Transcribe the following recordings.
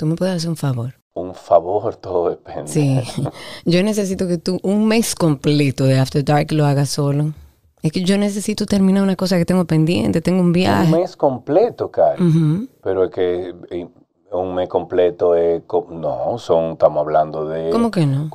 tú me puedes hacer un favor. Un favor, todo depende. Sí, yo necesito que tú un mes completo de After Dark lo hagas solo. Es que yo necesito terminar una cosa que tengo pendiente, tengo un viaje. Un mes completo, Cari. Pero es que eh, un mes completo es... No, son, estamos hablando de... ¿Cómo que no?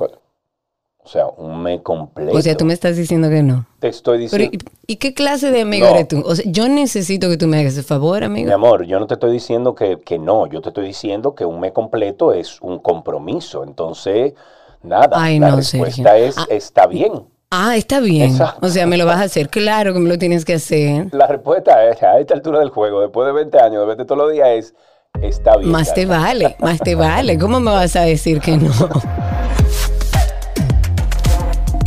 O sea, un mes completo. O sea, tú me estás diciendo que no. Te estoy Pero, diciendo... ¿y, y qué clase de amigo No. eres tú? O sea, yo necesito que tú me hagas ese favor, Mi amigo. amor, yo no te estoy diciendo que, que no, yo te estoy diciendo que un mes completo es un compromiso. Entonces, nada, Ay, la no, respuesta Sergio. es, Ah. está bien. Ah, está bien. Exacto. O sea, me lo vas a hacer. Claro que me lo tienes que hacer. La respuesta es, a esta altura del juego, después de 20 años, de verte todos los días, es, está bien. Más te vale, más te vale. ¿Cómo me vas a decir que no?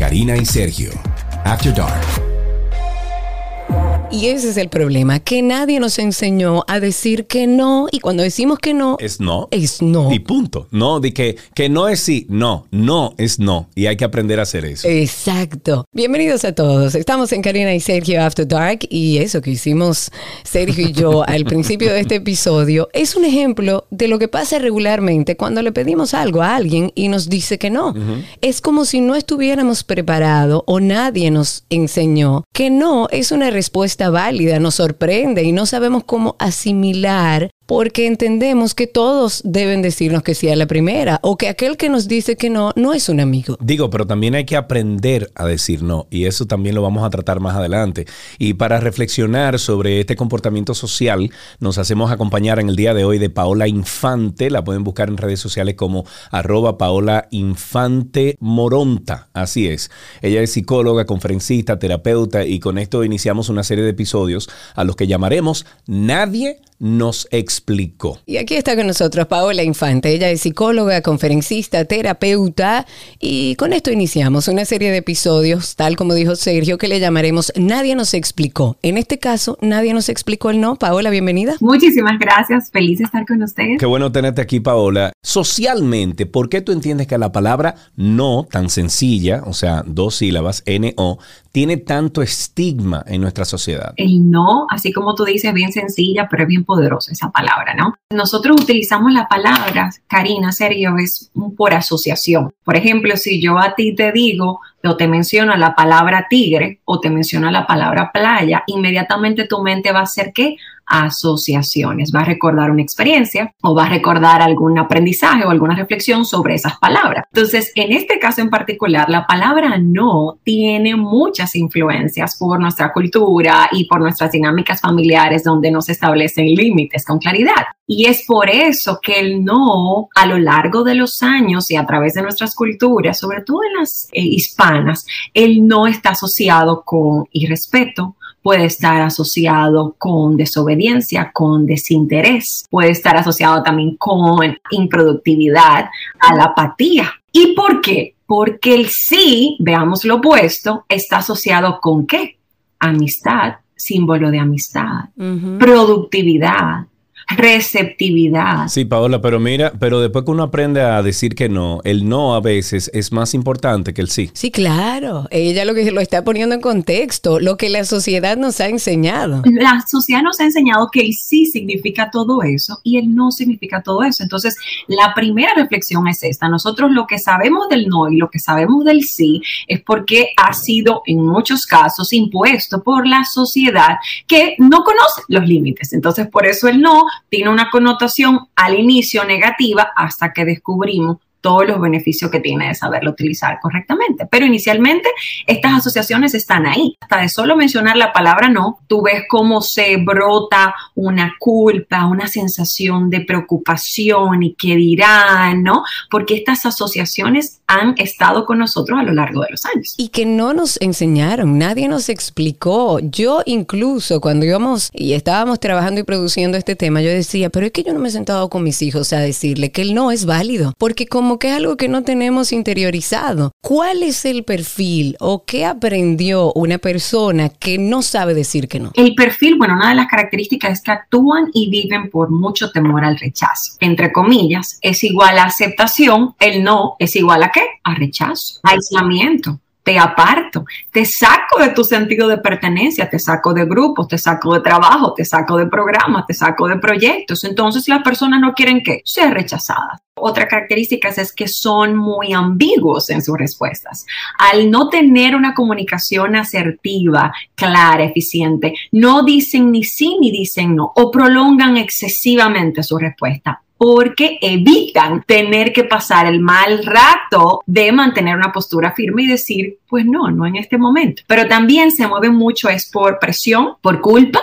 Karina y Sergio. After Dark. Y ese es el problema, que nadie nos enseñó a decir que no. Y cuando decimos que no, Es no. es no. Y punto. No, de que, que no es sí, no, no es no. Y hay que aprender a hacer eso. Exacto. Bienvenidos a todos. Estamos en Karina y Sergio After Dark y eso que hicimos Sergio y yo al principio de este episodio es un ejemplo de lo que pasa regularmente cuando le pedimos algo a alguien y nos dice que no. Es como si no estuviéramos preparados o nadie nos enseñó que no es una respuesta válida, nos sorprende y no sabemos cómo asimilar porque entendemos que todos deben decirnos que sí a la primera o que aquel que nos dice que no no es un amigo. Digo, pero también hay que aprender a decir no y eso también lo vamos a tratar más adelante. Y para reflexionar sobre este comportamiento social, nos hacemos acompañar en el día de hoy de Paola Infante, la pueden buscar en redes sociales como arroba Paola Infante Moronta, así es. Ella es psicóloga, conferencista, terapeuta y con esto iniciamos una serie de episodios a los que llamaremos Nadie nos explicó. Y aquí está con nosotros Paola Infante. Ella es psicóloga, conferencista, terapeuta. Y con esto iniciamos una serie de episodios, tal como dijo Sergio, que le llamaremos Nadie nos explicó. En este caso, nadie nos explicó el no. Paola, bienvenida. Muchísimas gracias, feliz de estar con ustedes. Qué bueno tenerte aquí, Paola. Socialmente, ¿por qué tú entiendes que la palabra no, tan sencilla, o sea, dos sílabas, N-O, tiene tanto estigma en nuestra sociedad? El no, así como tú dices, bien sencilla, pero es bien poderosa esa palabra, ¿no? Nosotros utilizamos la palabra, Karina, Sergio, es por asociación. Por ejemplo, si yo a ti te digo o te menciono la palabra tigre o te menciono la palabra playa, inmediatamente tu mente va a hacer qué? Asociaciones. Va a recordar una experiencia o va a recordar algún aprendizaje o alguna reflexión sobre esas palabras. Entonces, en este caso en particular, la palabra no tiene muchas influencias por nuestra cultura y por nuestras dinámicas familiares donde no se establecen límites con claridad. Y es por eso que el no a lo largo de los años y a través de nuestras culturas, sobre todo en las eh, hispanas, el no está asociado con irrespeto, puede estar asociado con desobediencia, con desinterés, puede estar asociado también con improductividad, a la apatía. ¿Y por qué? Porque el sí, veamos lo opuesto, está asociado con qué? Amistad, símbolo de amistad, productividad, receptividad. Sí, Paola, pero mira, pero después que uno aprende a decir que no, el no a veces es más importante que el sí. Sí, claro. Ella lo que lo está poniendo en contexto, lo que la sociedad nos ha enseñado. La sociedad nos ha enseñado que el sí significa todo eso y el no significa todo eso. Entonces, la primera reflexión es esta. Nosotros lo que sabemos del no y lo que sabemos del sí es porque ha sido en muchos casos impuesto por la sociedad que no conoce los límites. Entonces, por eso el no tiene una connotación al inicio negativa hasta que descubrimos todos los beneficios que tiene de saberlo utilizar correctamente. Pero inicialmente estas asociaciones están ahí. Hasta de solo mencionar la palabra no, tú ves cómo se brota una culpa, una sensación de preocupación y qué dirán, ¿no? Porque estas asociaciones han estado con nosotros a lo largo de los años. Y que no nos enseñaron, nadie nos explicó. Yo incluso cuando íbamos y estábamos trabajando y produciendo este tema, yo decía, pero es que yo no me he sentado con mis hijos a decirle que el no es válido, porque como que es algo que no tenemos interiorizado. ¿Cuál es el perfil o qué aprendió una persona que no sabe decir que no? El perfil, bueno, una de las características es que actúan y viven por mucho temor al rechazo. Entre comillas, es igual a aceptación, el no es igual a qué? A rechazo, aislamiento te aparto, te saco de tu sentido de pertenencia, te saco de grupos, te saco de trabajo, te saco de programas, te saco de proyectos. Entonces las personas no quieren que ser rechazadas. Otra característica es que son muy ambiguos en sus respuestas. Al no tener una comunicación asertiva, clara, eficiente, no dicen ni sí ni dicen no o prolongan excesivamente su respuesta porque evitan tener que pasar el mal rato de mantener una postura firme y decir, pues no, no en este momento. Pero también se mueven mucho es por presión, por culpa,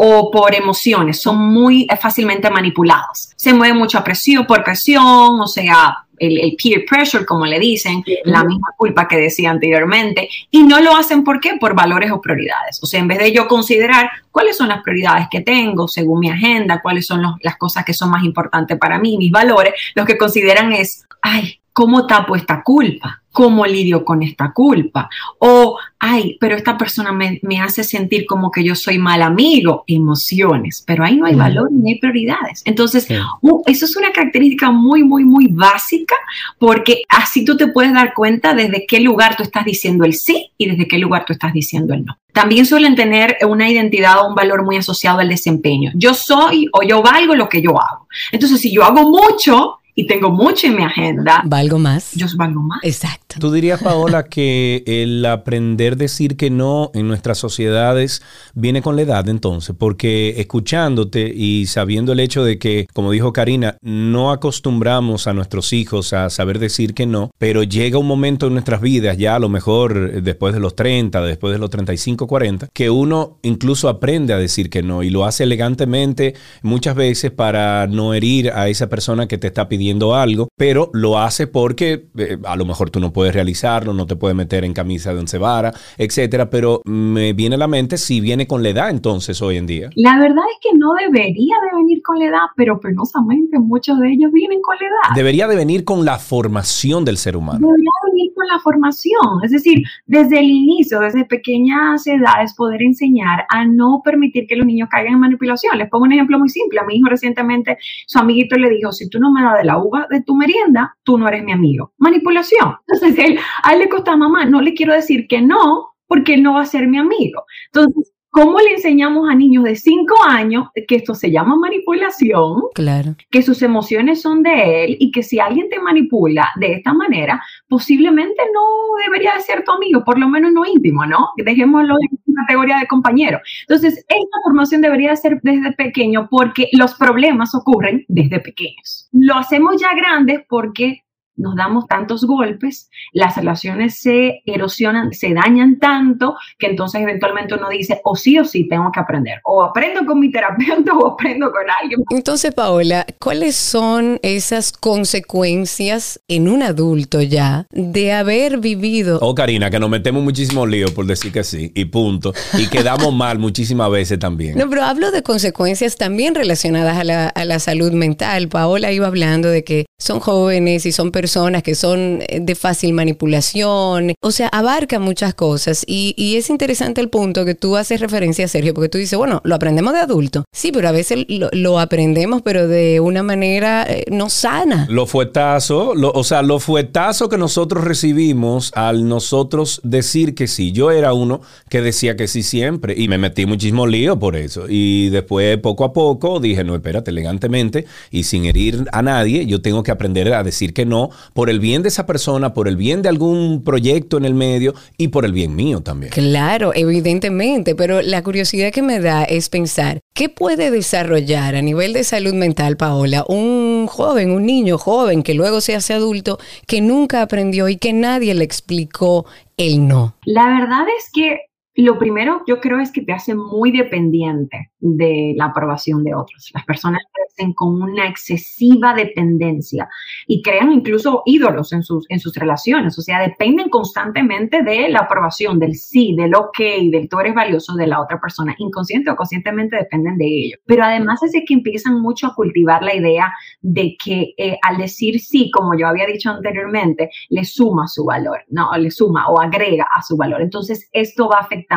o por emociones, son muy fácilmente manipulados. Se mueven mucho a presión, por presión, o sea, el, peer pressure, como le dicen, la misma culpa que decía anteriormente, y no lo hacen ¿por qué? Por valores o prioridades. O sea, en vez de yo considerar cuáles son las prioridades que tengo según mi agenda, cuáles son las cosas que son más importantes para mí, mis valores, lo que consideran es, ay, ¿cómo tapo esta culpa? ¿Cómo lidio con esta culpa? O, ay, pero esta persona me, hace sentir como que yo soy mal amigo, emociones, pero ahí no hay valor ni hay prioridades. Entonces, uh, eso es una característica muy, muy, muy básica porque así tú te puedes dar cuenta desde qué lugar tú estás diciendo el sí y desde qué lugar tú estás diciendo el no. También suelen tener una identidad o un valor muy asociado al desempeño. Yo soy o yo valgo lo que yo hago. Entonces, si yo hago mucho, y tengo mucho en mi agenda. Valgo más. Yo valgo más. Exacto. Tú dirías, Paola, que el aprender a decir que no en nuestras sociedades viene con la edad entonces, porque escuchándote y sabiendo el hecho de que, como dijo Karina, no acostumbramos a nuestros hijos a saber decir que no, pero llega un momento en nuestras vidas, ya a lo mejor después de los 30, después de los 35, 40, que uno incluso aprende a decir que no y lo hace elegantemente muchas veces para no herir a esa persona que te está pidiendo algo, pero lo hace porque eh, a lo mejor tú no puedes realizarlo, no te puedes meter en camisa de once vara, etcétera, pero me viene a la mente si viene con la edad entonces hoy en día. La verdad es que no debería de venir con la edad, pero penosamente muchos de ellos vienen con la edad. Debería de venir con la formación del ser humano. Debería con la formación, es decir, desde el inicio, desde pequeñas edades, poder enseñar a no permitir que los niños caigan en manipulación. Les pongo un ejemplo muy simple. A mi hijo recientemente, su amiguito le dijo, si tú no me das de la uva de tu merienda, tú no eres mi amigo. Manipulación. Entonces, él, a él le costó a mamá, no le quiero decir que no, porque él no va a ser mi amigo. Entonces, ¿Cómo le enseñamos a niños de 5 años que esto se llama manipulación? Claro. Que sus emociones son de él y que si alguien te manipula de esta manera, posiblemente no debería de ser tu amigo, por lo menos no íntimo, ¿no? Dejémoslo en categoría de compañero. Entonces, esta formación debería ser desde pequeño porque los problemas ocurren desde pequeños. Lo hacemos ya grandes porque nos damos tantos golpes, las relaciones se erosionan, se dañan tanto que entonces eventualmente uno dice, o sí o sí tengo que aprender, o aprendo con mi terapeuta o aprendo con alguien. Entonces, Paola, ¿cuáles son esas consecuencias en un adulto ya de haber vivido? Oh, Karina, que nos metemos muchísimo lío por decir que sí, y punto, y quedamos mal muchísimas veces también. No, pero hablo de consecuencias también relacionadas a la, a la salud mental. Paola iba hablando de que son jóvenes y son personas que son eh, de fácil manipulación, o sea, abarca muchas cosas. Y, es interesante el punto que tú haces referencia, Sergio, porque tú dices, bueno, lo aprendemos de adulto, sí, pero a veces lo, aprendemos, pero de una manera eh, no sana. Lo fuetazo, o sea, lo fuetazo que nosotros recibimos al nosotros decir que sí, yo era uno que decía que sí siempre y me metí muchísimo lío por eso. Y después poco a poco dije, no, espérate, elegantemente y sin herir a nadie, yo tengo que aprender a decir que no por el bien de esa persona, por el bien de algún proyecto en el medio y por el bien mío también. Claro, evidentemente, pero la curiosidad que me da es pensar, ¿qué puede desarrollar a nivel de salud mental, Paola, un joven, un niño joven que luego se hace adulto, que nunca aprendió y que nadie le explicó el no? La verdad es que lo primero yo creo es que te hace muy dependiente de la aprobación de otros. Las personas crecen con una excesiva dependencia y crean incluso ídolos en sus, en sus relaciones, o sea, dependen constantemente de la aprobación, del sí, del ok, del tú eres valioso de la otra persona. Inconsciente o conscientemente dependen de ello. Pero además es que empiezan mucho a cultivar la idea de que eh, al decir sí, como yo había dicho anteriormente, le suma su valor, no, le suma o agrega a su valor. Entonces, esto va a afectar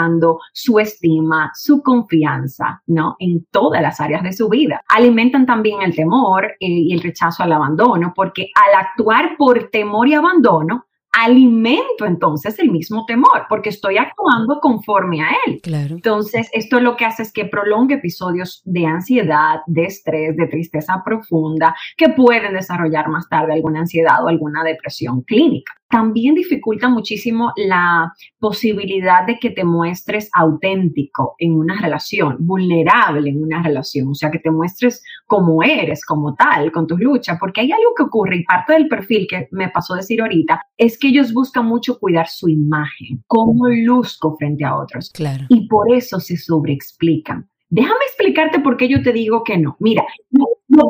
su estima, su confianza, ¿no? En todas las áreas de su vida. Alimentan también el temor eh, y el rechazo al abandono, porque al actuar por temor y abandono, alimento entonces el mismo temor, porque estoy actuando conforme a él. Claro. Entonces, esto lo que hace es que prolongue episodios de ansiedad, de estrés, de tristeza profunda, que pueden desarrollar más tarde alguna ansiedad o alguna depresión clínica también dificulta muchísimo la posibilidad de que te muestres auténtico en una relación, vulnerable en una relación, o sea, que te muestres como eres, como tal, con tus luchas, porque hay algo que ocurre y parte del perfil que me pasó a decir ahorita es que ellos buscan mucho cuidar su imagen, cómo luzco frente a otros. Claro. Y por eso se sobreexplican. Déjame explicarte por qué yo te digo que no. Mira, no, no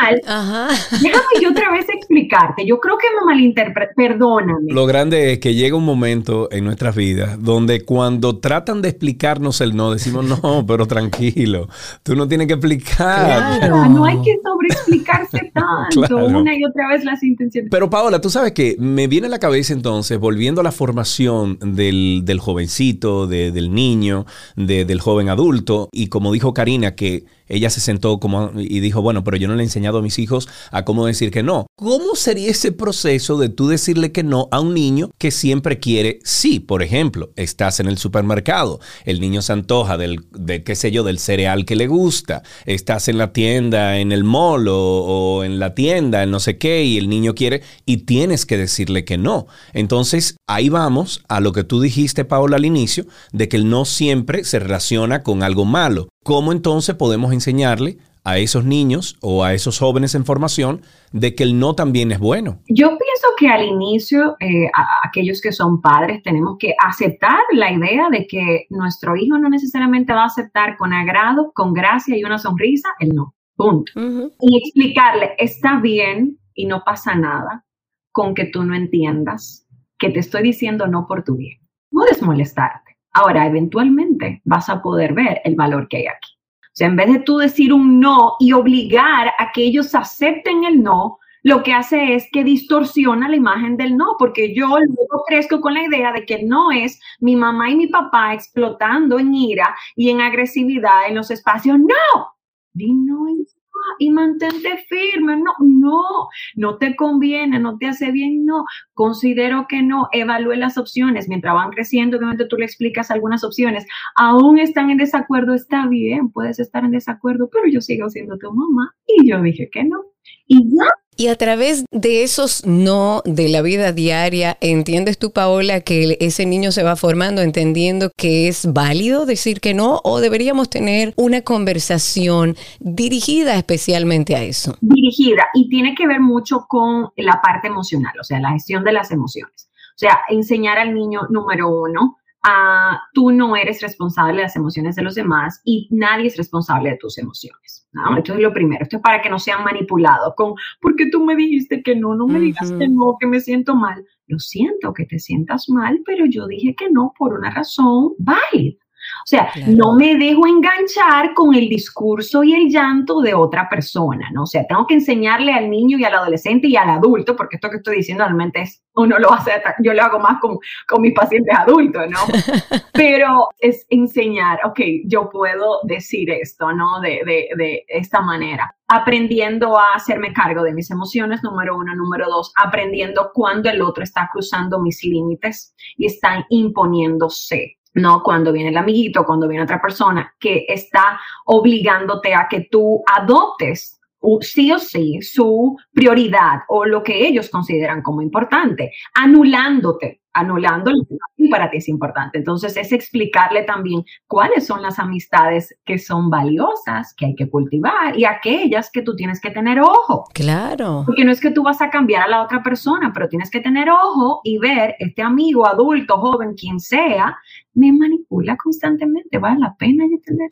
mal. Ajá. Déjame yo otra vez explicarte. Yo creo que me malinterpreté. Perdóname. Lo grande es que llega un momento en nuestras vidas donde cuando tratan de explicarnos el no, decimos no, pero tranquilo. Tú no tienes que explicar. Claro, no hay que sobreexplicarse tanto Claro. una y otra vez las intenciones. Pero Paola, tú sabes que me viene a la cabeza entonces, volviendo a la formación del, del jovencito, de- del niño, de- del joven adulto, y como dijo Karina, que ella se sentó como y dijo, bueno, pero yo no le he enseñado a mis hijos a cómo decir que no. ¿Cómo sería ese proceso de tú decirle que no a un niño que siempre quiere sí? Por ejemplo, estás en el supermercado, el niño se antoja del, de qué sé yo, del cereal que le gusta, estás en la tienda, en el mall o, en la tienda, en no sé qué, y el niño quiere y tienes que decirle que no. Entonces, ahí vamos a lo que tú dijiste, Paola, al inicio, de que el no siempre se relaciona con algo malo. ¿Cómo entonces podemos enseñarle a esos niños o a esos jóvenes en formación de que el no también es bueno? Yo pienso que al inicio, eh, a- aquellos que son padres, tenemos que aceptar la idea de que nuestro hijo no necesariamente va a aceptar con agrado, con gracia y una sonrisa el no. Punto. Y explicarle, está bien y no pasa nada con que tú no entiendas que te estoy diciendo no por tu bien. Puedes molestarte. Ahora, eventualmente vas a poder ver el valor que hay aquí. O sea, en vez de tú decir un no y obligar a que ellos acepten el no, lo que hace es que distorsiona la imagen del no, porque yo luego crezco con la idea de que no es mi mamá y mi papá explotando en ira y en agresividad en los espacios. No, di no ya, y mantente firme. No, no, no te conviene, no te hace bien, no. Considero que no. Evalúe las opciones. Mientras van creciendo, obviamente tú le explicas algunas opciones. Aún están en desacuerdo, está bien, puedes estar en desacuerdo, pero yo sigo siendo tu mamá y yo dije que no. Y ya Y a través de esos no de la vida diaria, ¿entiendes tú, Paola, que ese niño se va formando entendiendo que es válido decir que no? ¿O deberíamos tener una conversación dirigida especialmente a eso? dirigida y tiene que ver mucho con la parte emocional, o sea, la gestión de las emociones. O sea, enseñar al niño, número uno, a tú no eres responsable de las emociones de los demás y nadie es responsable de tus emociones. ¿No? Esto es lo primero. Esto es para que no sean manipulados con, ¿por qué tú me dijiste que no? No me digas que no, que me siento mal. Lo siento que te sientas mal, pero yo dije que no por una razón válida. O sea, Claro. no me dejo enganchar con el discurso y el llanto de otra persona, ¿no? O sea, tengo que enseñarle al niño y al adolescente y al adulto, porque esto que estoy diciendo realmente es, uno lo hace, yo lo hago más con, con mis pacientes adultos, ¿no? Pero es enseñar, ok, yo puedo decir esto, ¿no? De, de, de esta manera. Aprendiendo a hacerme cargo de mis emociones, número uno. Número dos, aprendiendo cuando el otro está cruzando mis límites y está imponiéndose. No cuando viene el amiguito, cuando viene otra persona que está obligándote a que tú adoptes sí o sí su prioridad o lo que ellos consideran como importante, anulándote, anulando lo que para ti es importante. Entonces es explicarle también cuáles son las amistades que son valiosas, que hay que cultivar y aquellas que tú tienes que tener ojo. Claro. Porque no es que tú vas a cambiar a la otra persona, pero tienes que tener ojo y ver este amigo, adulto, joven, quien sea, me manipula constantemente. ¿Vale la pena yo tener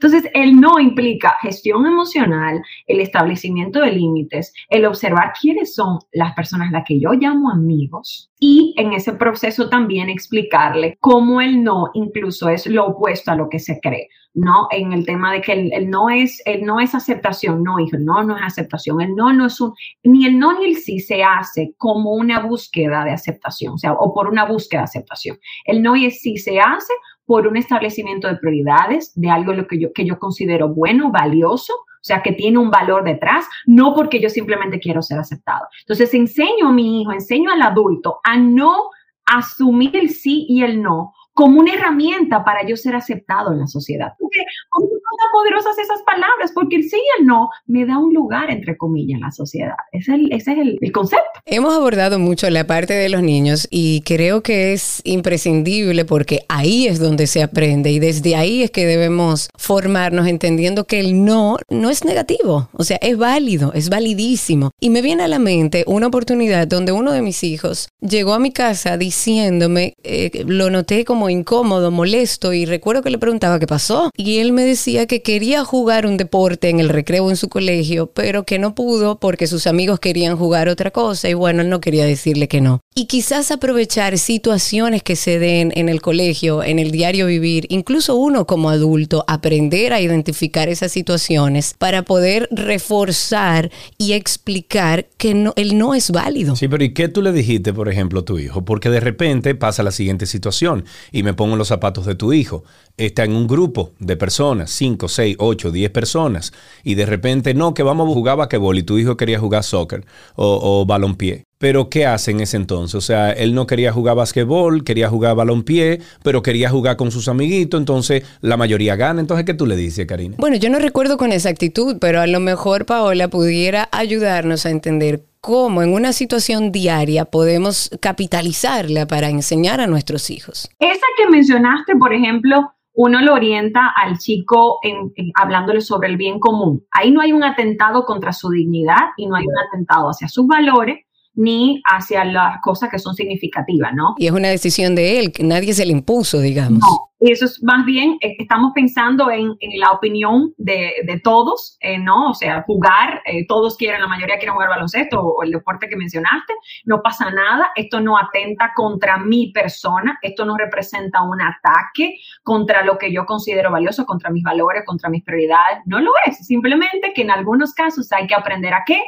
Entonces, el no implica gestión emocional, el establecimiento de límites, el observar quiénes son las personas las que yo llamo amigos y en ese proceso también explicarle cómo el no incluso es lo opuesto a lo que se cree. ¿no? En el tema de que el, el no es, el no es aceptación, no, hijo, el no no es aceptación, el no no es un, ni el no ni el sí se hace como una búsqueda de aceptación, o sea, o por una búsqueda de aceptación. El no y el sí se hace por un establecimiento de prioridades, de algo lo que yo, que yo considero bueno, valioso, o sea, que tiene un valor detrás, no porque yo simplemente quiero ser aceptado. Entonces, enseño a mi hijo, enseño al adulto a no asumir el sí y el no como una herramienta para yo ser aceptado en la sociedad. Porque son tan poderosas esas palabras, porque el sí no me da un lugar, entre comillas, en la sociedad. Ese es, el, concepto. Hemos abordado mucho la parte de los niños y creo que es imprescindible porque ahí es donde se aprende y desde ahí es que debemos formarnos entendiendo que el no no es negativo, o sea, es válido, es validísimo. Y me viene a la mente una oportunidad donde uno de mis hijos llegó a mi casa diciéndome, eh, lo noté como incómodo, molesto y recuerdo que le preguntaba qué pasó y él me decía que quería jugar un deporte en el recreo en su colegio, pero que no pudo porque sus amigos querían jugar otra cosa y bueno, él no quería decirle que no. Y quizás aprovechar situaciones que se den en el colegio, en el diario vivir, incluso uno como adulto, aprender a identificar esas situaciones para poder reforzar y explicar que no, él no es válido. Sí, pero ¿y qué tú le dijiste, por ejemplo, a tu hijo? Porque de repente pasa la siguiente situación y me pongo en los zapatos de tu hijo. Está en un grupo de personas, 5, 6, 8, 10 personas, y de repente no, que vamos a jugar basquetbol y tu hijo quería jugar soccer o, o balompié. Pero ¿qué hace en ese entonces? O sea, él no quería jugar basquetbol, quería jugar balompié, pero quería jugar con sus amiguitos, entonces la mayoría gana. Entonces, ¿qué tú le dices, Karina? Bueno, yo no recuerdo con exactitud, pero a lo mejor Paola pudiera ayudarnos a entender cómo en una situación diaria podemos capitalizarla para enseñar a nuestros hijos. Esa que mencionaste, por ejemplo, uno lo orienta al chico en, hablándole sobre el bien común. Ahí no hay un atentado contra su dignidad y no hay un atentado hacia sus valores, ni hacia las cosas que son significativas, ¿no? Y es una decisión de él, que nadie se le impuso, digamos. No, eso es más bien, eh, estamos pensando en, la opinión de, todos, eh, ¿no? O sea, jugar, eh, todos quieren, la mayoría quieren jugar baloncesto o, el deporte que mencionaste, no pasa nada, esto no atenta contra mi persona, esto no representa un ataque contra lo que yo considero valioso, contra mis valores, contra mis prioridades, no lo es, simplemente que en algunos casos hay que aprender a qué,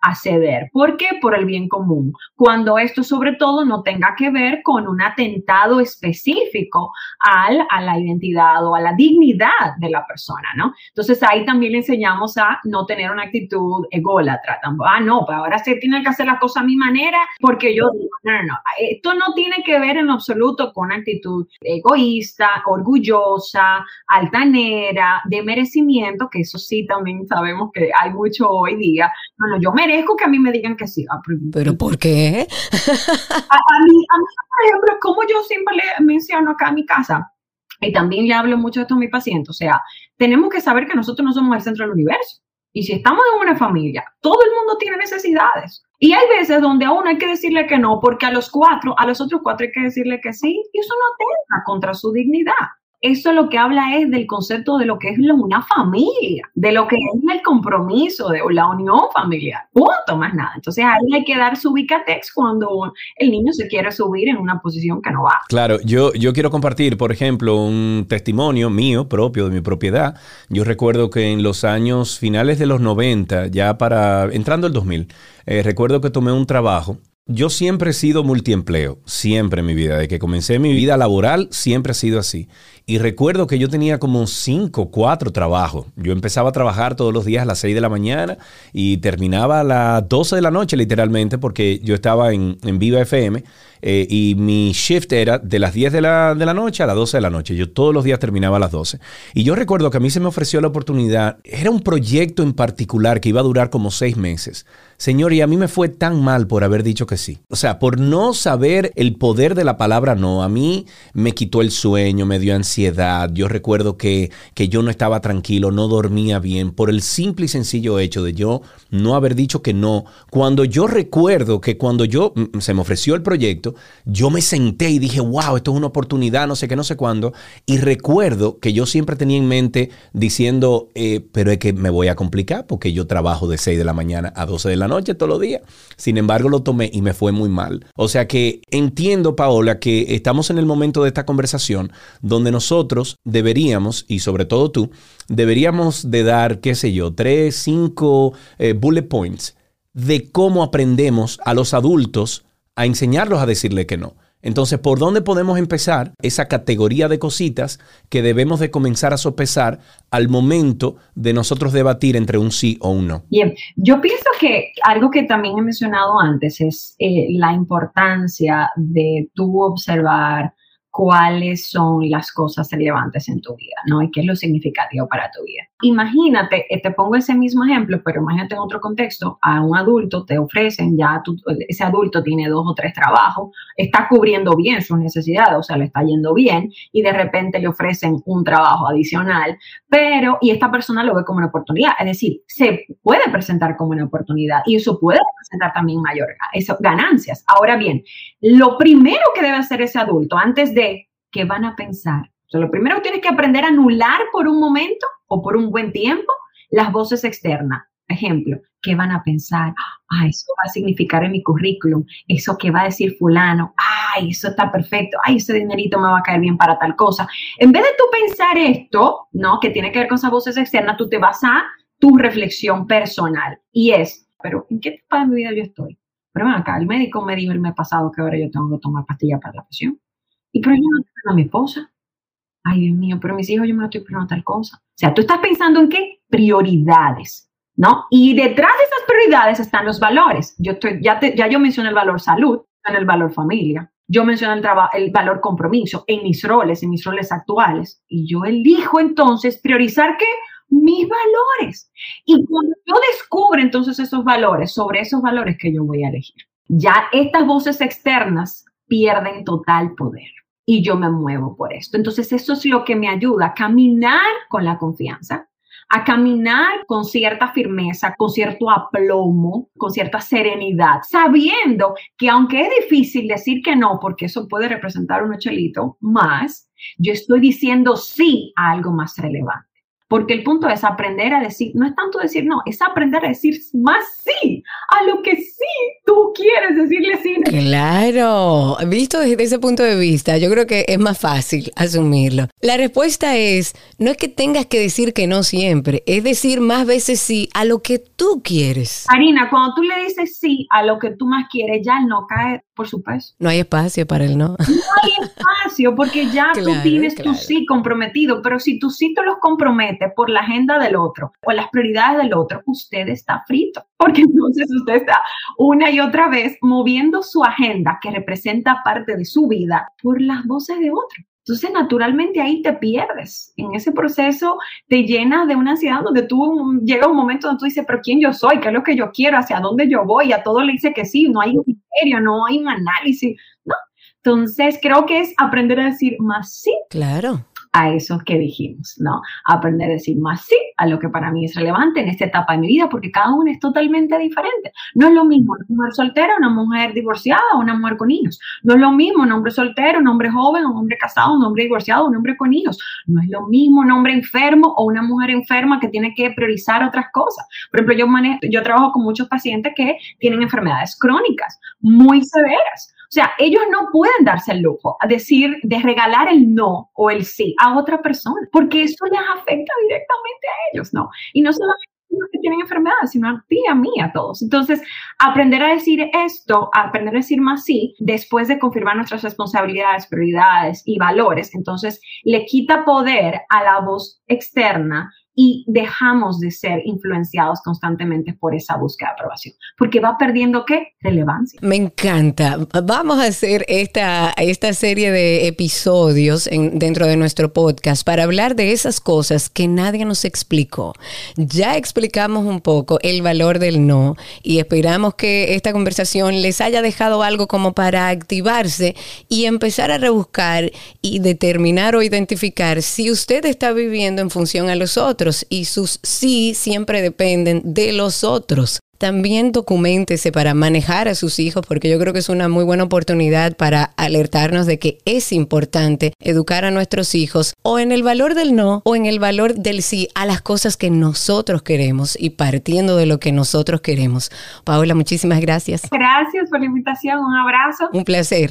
a ceder. ¿Por qué? Por el bien común. Cuando esto sobre todo no tenga que ver con un atentado específico al, a la identidad o a la dignidad de la persona, ¿no? Entonces ahí también le enseñamos a no tener una actitud ególatra. Ah, no, pues ahora se tiene que hacer las cosas a mi manera porque yo digo, no, no, no. Esto no tiene que ver en absoluto con actitud egoísta, orgullosa, altanera, de merecimiento, que eso sí también sabemos que hay mucho hoy día. No, no, yo me merezco que a mí me digan que sí. Ah, ¿Pero por qué? a, mí, por ejemplo, como yo siempre le menciono acá en mi casa, y también le hablo mucho de esto a mi paciente, o sea, tenemos que saber que nosotros no somos el centro del universo. Y si estamos en una familia, todo el mundo tiene necesidades. Y hay veces donde a uno hay que decirle que no, porque a los cuatro, a los otros cuatro hay que decirle que sí, y eso no atenta contra su dignidad eso lo que habla es del concepto de lo que es una familia, de lo que es el compromiso, de la unión familiar. Punto, más nada. Entonces ahí hay que dar su ubicatex cuando el niño se quiere subir en una posición que no va. Claro, yo, yo quiero compartir, por ejemplo, un testimonio mío propio de mi propiedad. Yo recuerdo que en los años finales de los 90, ya para entrando el 2000, eh, recuerdo que tomé un trabajo yo siempre he sido multiempleo, siempre en mi vida. De que comencé mi vida laboral, siempre ha sido así. Y recuerdo que yo tenía como cinco, cuatro trabajos. Yo empezaba a trabajar todos los días a las 6 de la mañana y terminaba a las 12 de la noche, literalmente, porque yo estaba en, en Viva FM eh, y mi shift era de las 10 de la, de la noche a las 12 de la noche. Yo todos los días terminaba a las 12. Y yo recuerdo que a mí se me ofreció la oportunidad, era un proyecto en particular que iba a durar como seis meses. Señor, y a mí me fue tan mal por haber dicho que sí. O sea, por no saber el poder de la palabra no. A mí me quitó el sueño, me dio ansiedad. Yo recuerdo que, que yo no estaba tranquilo, no dormía bien, por el simple y sencillo hecho de yo no haber dicho que no. Cuando yo recuerdo que cuando yo mm, se me ofreció el proyecto, yo me senté y dije, wow, esto es una oportunidad, no sé qué, no sé cuándo. Y recuerdo que yo siempre tenía en mente diciendo, eh, pero es que me voy a complicar porque yo trabajo de 6 de la mañana a 12 de la noche todos los días. Sin embargo, lo tomé y me fue muy mal. O sea que entiendo, Paola, que estamos en el momento de esta conversación donde nosotros deberíamos, y sobre todo tú, deberíamos de dar, qué sé yo, tres, cinco eh, bullet points de cómo aprendemos a los adultos a enseñarlos a decirle que no. Entonces, ¿por dónde podemos empezar esa categoría de cositas que debemos de comenzar a sopesar al momento de nosotros debatir entre un sí o un no? Bien, yo pienso que algo que también he mencionado antes es eh, la importancia de tú observar cuáles son las cosas relevantes en tu vida, ¿no? Y qué es lo significativo para tu vida. Imagínate, eh, te pongo ese mismo ejemplo, pero imagínate en otro contexto, a un adulto te ofrecen, ya ese adulto tiene dos o tres trabajos, está cubriendo bien sus necesidades, o sea, le está yendo bien, y de repente le ofrecen un trabajo adicional, pero, y esta persona lo ve como una oportunidad, es decir, se puede presentar como una oportunidad y eso puede representar también mayor ganancias. Ahora bien, lo primero que debe hacer ese adulto antes de qué van a pensar. O sea, lo primero que tienes que aprender a anular por un momento o por un buen tiempo las voces externas. Ejemplo, ¿qué van a pensar? Ah, eso va a significar en mi currículum. Eso que va a decir fulano. Ay, eso está perfecto. Ay, ese dinerito me va a caer bien para tal cosa. En vez de tú pensar esto, ¿no? Que tiene que ver con esas voces externas, tú te vas a tu reflexión personal. Y es, pero ¿en qué etapa de mi vida yo estoy? Pero bueno, acá el médico me dijo el mes pasado que ahora yo tengo que tomar pastillas para la presión. Y pero yo no tengo a mi esposa. Ay, Dios mío, pero mis hijos yo me lo estoy esperando tal cosa. O sea, tú estás pensando en qué? Prioridades, ¿no? Y detrás de esas prioridades están los valores. Yo estoy, ya, ya yo mencioné el valor salud, en el valor familia. Yo mencioné el, el valor compromiso en mis roles, en mis roles actuales. Y yo elijo entonces priorizar qué? Mis valores. Y cuando yo descubro entonces esos valores, sobre esos valores que yo voy a elegir, ya estas voces externas pierden total poder y yo me muevo por esto. Entonces, eso es lo que me ayuda a caminar con la confianza, a caminar con cierta firmeza, con cierto aplomo, con cierta serenidad, sabiendo que aunque es difícil decir que no, porque eso puede representar un chelito más, yo estoy diciendo sí a algo más relevante. Porque el punto es aprender a decir, no es tanto decir no, es aprender a decir más sí a lo que sí tú quieres decirle sí. Claro, visto desde ese punto de vista, yo creo que es más fácil asumirlo. La respuesta es, no es que tengas que decir que no siempre, es decir más veces sí a lo que tú quieres. Karina, cuando tú le dices sí a lo que tú más quieres, ya no cae por su peso. No hay espacio para el no. No hay espacio porque ya tú tienes tu sí comprometido, pero si tu sí te los compromete por la agenda del otro o las prioridades del otro, usted está frito, porque entonces usted está una y otra vez moviendo su agenda que representa parte de su vida por las voces de otro. Entonces, naturalmente ahí te pierdes. En ese proceso te llenas de una ansiedad donde tú llega un momento donde tú dices, pero ¿quién yo soy? ¿Qué es lo que yo quiero? ¿Hacia dónde yo voy? A todo le dice que sí, no hay un criterio, no hay un análisis, ¿no? Entonces, creo que es aprender a decir más sí. Claro a eso que dijimos, ¿no? Aprender a decir más sí a lo que para mí es relevante en esta etapa de mi vida, porque cada uno es totalmente diferente. No es lo mismo una mujer soltera, una mujer divorciada una mujer con hijos. No es lo mismo un hombre soltero, un hombre joven, un hombre casado, un hombre divorciado, un hombre con hijos. No es lo mismo un hombre enfermo o una mujer enferma que tiene que priorizar otras cosas. Por ejemplo, yo, manejo, yo trabajo con muchos pacientes que tienen enfermedades crónicas muy severas sea, ellos no pueden darse el lujo a decir, de regalar el no o el sí a otra persona, porque eso les afecta directamente a ellos, ¿no? Y no solamente que tienen enfermedades, sino a ti, a mí, a todos. Entonces, aprender a decir esto, aprender a decir más sí, después de confirmar nuestras responsabilidades, prioridades y valores, entonces le quita poder a la voz externa y dejamos de ser influenciados constantemente por esa búsqueda de aprobación, porque va perdiendo qué? Relevancia. Me encanta. Vamos a hacer esta, esta serie de episodios en, dentro de nuestro podcast para hablar de esas cosas que nadie nos explicó. Ya explicamos un poco el valor del no y esperamos que esta conversación les haya dejado algo como para activarse y empezar a rebuscar y determinar o identificar si usted está viviendo en función a los otros y sus sí siempre dependen de los otros. También documentese para manejar a sus hijos porque yo creo que es una muy buena oportunidad para alertarnos de que es importante educar a nuestros hijos o en el valor del no o en el valor del sí a las cosas que nosotros queremos y partiendo de lo que nosotros queremos. Paola, muchísimas gracias. Gracias por la invitación, un abrazo. Un placer.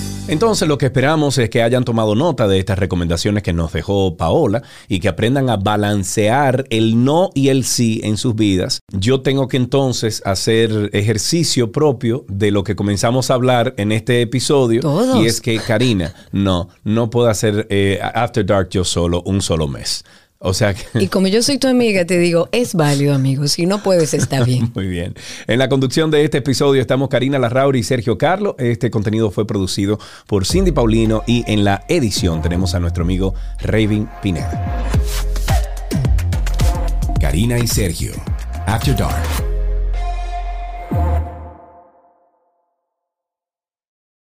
Entonces lo que esperamos es que hayan tomado nota de estas recomendaciones que nos dejó Paola y que aprendan a balancear el no y el sí en sus vidas. Yo tengo que entonces hacer ejercicio propio de lo que comenzamos a hablar en este episodio. Todos. Y es que, Karina, no, no puedo hacer eh, After Dark yo solo un solo mes. O sea que... Y como yo soy tu amiga, te digo, es válido, amigo. Si no puedes, está bien. Muy bien. En la conducción de este episodio estamos Karina Larrauri y Sergio Carlo. Este contenido fue producido por Cindy Paulino y en la edición tenemos a nuestro amigo Raven Pineda. Karina y Sergio. After Dark.